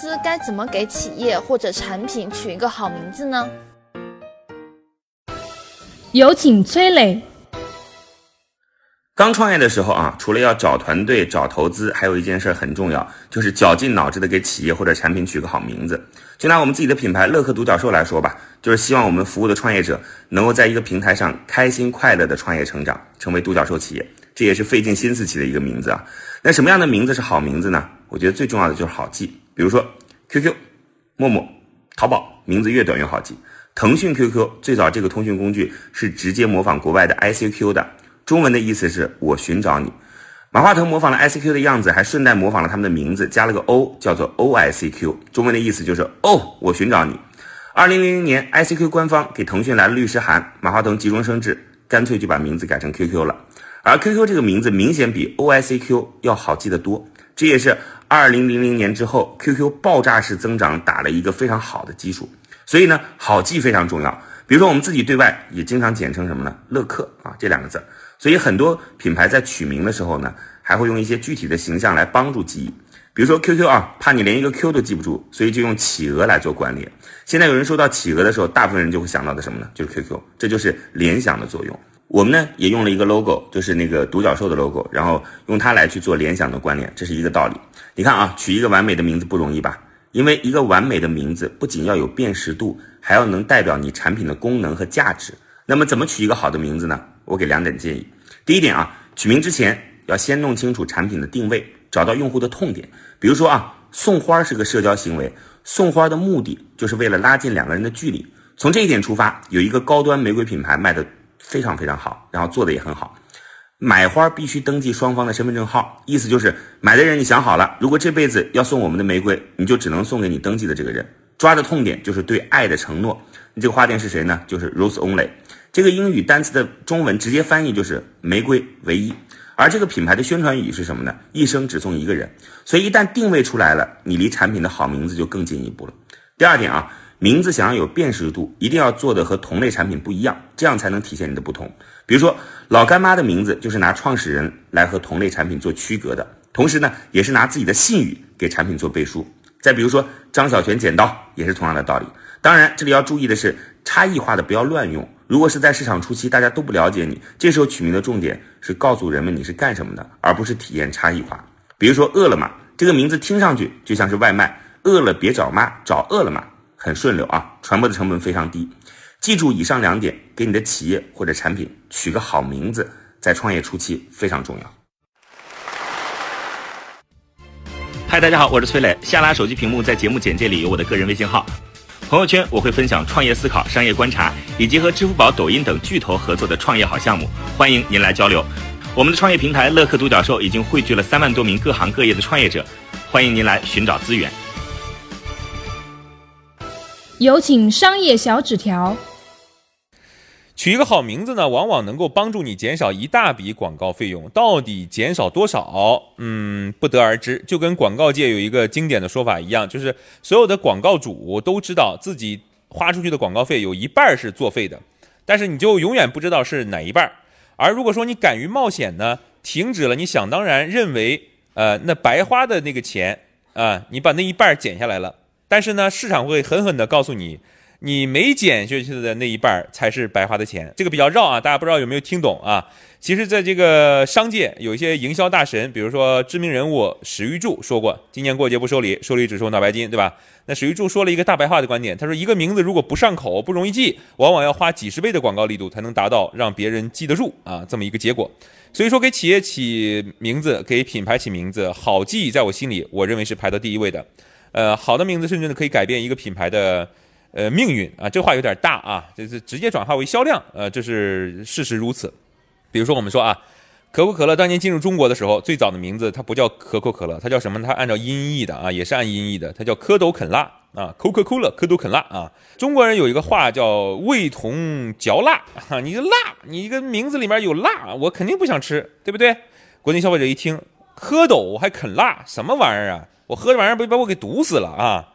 司该怎么给企业或者产品取一个好名字呢？有请崔磊。刚创业的时候啊，除了要找团队、找投资，还有一件事很重要，就是绞尽脑汁的给企业或者产品取个好名字。就拿我们自己的品牌乐客独角兽来说吧，就是希望我们服务的创业者能够在一个平台上开心快乐的创业成长，成为独角兽企业。这也是费尽心思起的一个名字啊。那什么样的名字是好名字呢？我觉得最重要的就是好记。比如说 QQ、陌陌、淘宝，名字越短越好记。腾讯 QQ 最早这个通讯工具是直接模仿国外的 ICQ 的。中文的意思是我寻找你，马化腾模仿了 ICQ 的样子，还顺带模仿了他们的名字，加了个 O，叫做 OICQ。中文的意思就是哦，我寻找你。二零零零年，ICQ 官方给腾讯来了律师函，马化腾急中生智，干脆就把名字改成 QQ 了。而 QQ 这个名字明显比 OICQ 要好记得多，这也是二零零零年之后 QQ 爆炸式增长打了一个非常好的基础。所以呢，好记非常重要。比如说我们自己对外也经常简称什么呢？乐客啊这两个字。所以很多品牌在取名的时候呢，还会用一些具体的形象来帮助记忆。比如说 QQ 啊，怕你连一个 Q 都记不住，所以就用企鹅来做关联。现在有人说到企鹅的时候，大部分人就会想到的什么呢？就是 QQ，这就是联想的作用。我们呢也用了一个 logo，就是那个独角兽的 logo，然后用它来去做联想的关联，这是一个道理。你看啊，取一个完美的名字不容易吧？因为一个完美的名字不仅要有辨识度，还要能代表你产品的功能和价值。那么怎么取一个好的名字呢？我给两点建议。第一点啊，取名之前要先弄清楚产品的定位，找到用户的痛点。比如说啊，送花是个社交行为，送花的目的就是为了拉近两个人的距离。从这一点出发，有一个高端玫瑰品牌卖的非常非常好，然后做的也很好。买花必须登记双方的身份证号，意思就是买的人你想好了，如果这辈子要送我们的玫瑰，你就只能送给你登记的这个人。抓的痛点就是对爱的承诺。你这个花店是谁呢？就是 Rose Only。这个英语单词的中文直接翻译就是玫瑰唯一，而这个品牌的宣传语是什么呢？一生只送一个人。所以一旦定位出来了，你离产品的好名字就更进一步了。第二点啊，名字想要有辨识度，一定要做的和同类产品不一样，这样才能体现你的不同。比如说老干妈的名字就是拿创始人来和同类产品做区隔的，同时呢，也是拿自己的信誉给产品做背书。再比如说张小泉剪刀也是同样的道理。当然，这里要注意的是差异化的不要乱用。如果是在市场初期，大家都不了解你，这时候取名的重点是告诉人们你是干什么的，而不是体验差异化。比如说饿了么这个名字听上去就像是外卖，饿了别找妈，找饿了么，很顺溜啊，传播的成本非常低。记住以上两点，给你的企业或者产品取个好名字，在创业初期非常重要。嗨，大家好，我是崔磊，下拉手机屏幕，在节目简介里有我的个人微信号。朋友圈我会分享创业思考、商业观察，以及和支付宝、抖音等巨头合作的创业好项目，欢迎您来交流。我们的创业平台乐客独角兽已经汇聚了三万多名各行各业的创业者，欢迎您来寻找资源。有请商业小纸条。取一个好名字呢，往往能够帮助你减少一大笔广告费用。到底减少多少？嗯，不得而知。就跟广告界有一个经典的说法一样，就是所有的广告主都知道自己花出去的广告费有一半是作废的，但是你就永远不知道是哪一半。而如果说你敢于冒险呢，停止了你想当然认为呃那白花的那个钱啊，你把那一半减下来了，但是呢，市场会狠狠地告诉你。你没减下去的那一半才是白花的钱，这个比较绕啊，大家不知道有没有听懂啊？其实，在这个商界有一些营销大神，比如说知名人物史玉柱说过，今年过节不收礼，收礼只收脑白金，对吧？那史玉柱说了一个大白话的观点，他说一个名字如果不上口、不容易记，往往要花几十倍的广告力度才能达到让别人记得住啊这么一个结果。所以说，给企业起名字，给品牌起名字，好记，在我心里，我认为是排到第一位的。呃，好的名字甚至呢可以改变一个品牌的。呃，命运啊，这话有点大啊，这是直接转化为销量，呃，这是事实如此。比如说，我们说啊，可口可乐当年进入中国的时候，最早的名字它不叫可口可乐，它叫什么？它按照音译的啊，也是按音译的，它叫蝌蚪啃辣啊，Coca-Cola 可都肯辣啊。中国人有一个话叫味同嚼蜡啊，你这辣，你一个名字里面有辣，我肯定不想吃，对不对？国内消费者一听蝌蚪还啃辣，什么玩意儿啊？我喝这玩意儿不把我给毒死了啊？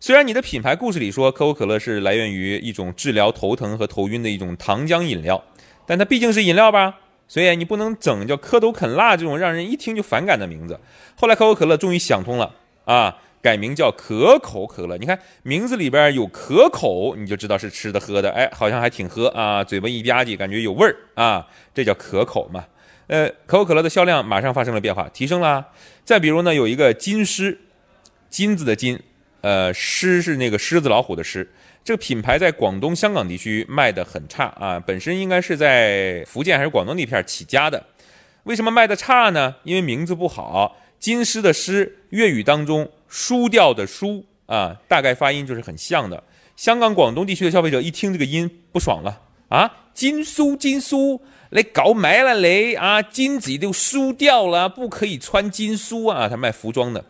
虽然你的品牌故事里说可口可乐是来源于一种治疗头疼和头晕的一种糖浆饮料，但它毕竟是饮料吧，所以你不能整叫蝌蚪啃蜡这种让人一听就反感的名字。后来可口可乐终于想通了啊，改名叫可口可乐。你看名字里边有可口，你就知道是吃的喝的，哎，好像还挺喝啊，嘴巴一吧唧，感觉有味儿啊，这叫可口嘛。呃，可口可乐的销量马上发生了变化，提升了。再比如呢，有一个金狮，金子的金，呃，狮是那个狮子老虎的狮。这个品牌在广东、香港地区卖的很差啊，本身应该是在福建还是广东那片起家的。为什么卖的差呢？因为名字不好，金狮的狮，粤语当中输掉的输啊，大概发音就是很像的。香港、广东地区的消费者一听这个音不爽了啊，金苏金苏。你搞没了你啊！金子都输掉了，不可以穿金书啊！他卖服装的，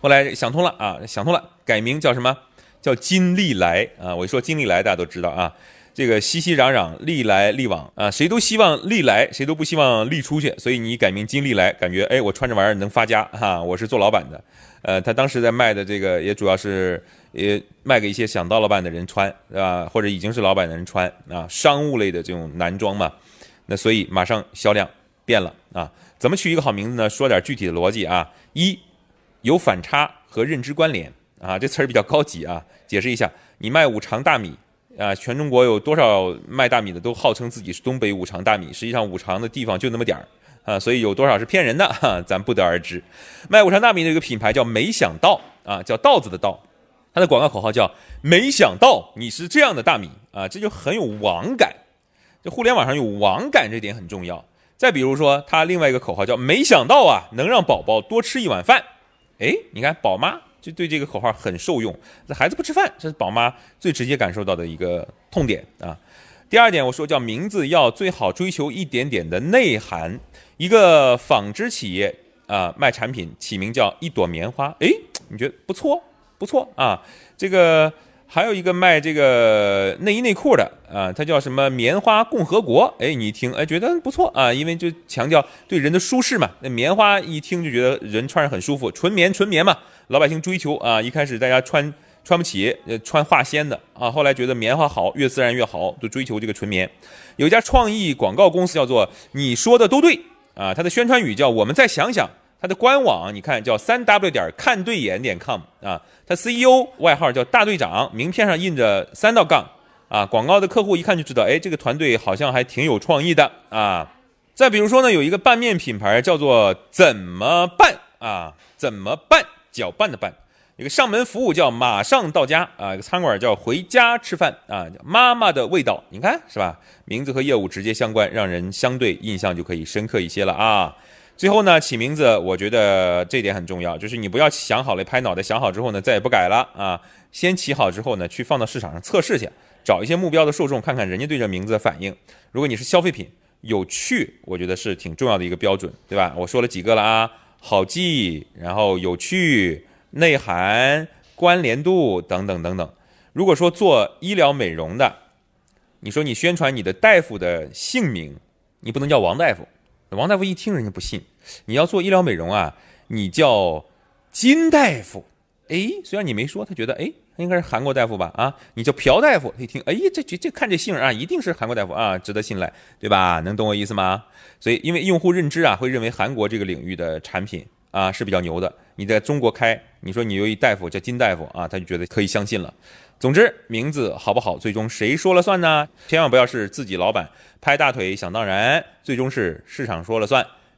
后来想通了啊，想通了，改名叫什么？叫金利来啊！我一说金利来，大家都知道啊。这个熙熙攘攘，利来利往啊，谁都希望利来，谁都不希望利出去，所以你改名金利来，感觉哎，我穿这玩意儿能发家哈！我是做老板的，呃，他当时在卖的这个也主要是也卖给一些想当老板的人穿，对吧？或者已经是老板的人穿啊，商务类的这种男装嘛。那所以马上销量变了啊？怎么取一个好名字呢？说点具体的逻辑啊。一，有反差和认知关联啊，这词儿比较高级啊。解释一下，你卖五常大米啊，全中国有多少卖大米的都号称自己是东北五常大米，实际上五常的地方就那么点儿啊，所以有多少是骗人的哈，咱不得而知。卖五常大米的一个品牌叫没想到啊，叫稻子的稻，它的广告口号叫没想到你是这样的大米啊，这就很有网感。这互联网上有网感，这点很重要。再比如说，他另外一个口号叫“没想到啊，能让宝宝多吃一碗饭”。哎，你看宝妈就对这个口号很受用。这孩子不吃饭，这是宝妈最直接感受到的一个痛点啊。第二点，我说叫名字要最好追求一点点的内涵。一个纺织企业啊，卖产品起名叫一朵棉花，哎，你觉得不错不错啊？这个。还有一个卖这个内衣内裤的啊，它叫什么棉花共和国？哎，你一听哎觉得不错啊，因为就强调对人的舒适嘛。那棉花一听就觉得人穿着很舒服，纯棉纯棉嘛，老百姓追求啊。一开始大家穿穿不起，呃，穿化纤的啊，后来觉得棉花好，越自然越好，就追求这个纯棉。有一家创意广告公司叫做你说的都对啊，它的宣传语叫我们再想想。它的官网你看叫三 w 点看对眼点 com 啊，它 CEO 外号叫大队长，名片上印着三道杠啊，广告的客户一看就知道，哎，这个团队好像还挺有创意的啊。再比如说呢，有一个拌面品牌叫做怎么办啊？怎么办？搅拌的拌。一个上门服务叫马上到家啊，一个餐馆叫回家吃饭啊，妈妈的味道，你看是吧？名字和业务直接相关，让人相对印象就可以深刻一些了啊。最后呢，起名字，我觉得这点很重要，就是你不要想好了拍脑袋想好之后呢，再也不改了啊。先起好之后呢，去放到市场上测试去，找一些目标的受众，看看人家对这名字的反应。如果你是消费品，有趣，我觉得是挺重要的一个标准，对吧？我说了几个了啊，好记，然后有趣、内涵、关联度等等等等。如果说做医疗美容的，你说你宣传你的大夫的姓名，你不能叫王大夫。王大夫一听，人家不信。你要做医疗美容啊，你叫金大夫。哎，虽然你没说，他觉得哎，应该是韩国大夫吧？啊，你叫朴大夫，他一听，哎，这这这看这姓啊，一定是韩国大夫啊，值得信赖，对吧？能懂我意思吗？所以，因为用户认知啊，会认为韩国这个领域的产品啊是比较牛的。你在中国开，你说你有一大夫叫金大夫啊，他就觉得可以相信了。总之，名字好不好，最终谁说了算呢？千万不要是自己老板拍大腿想当然，最终是市场说了算，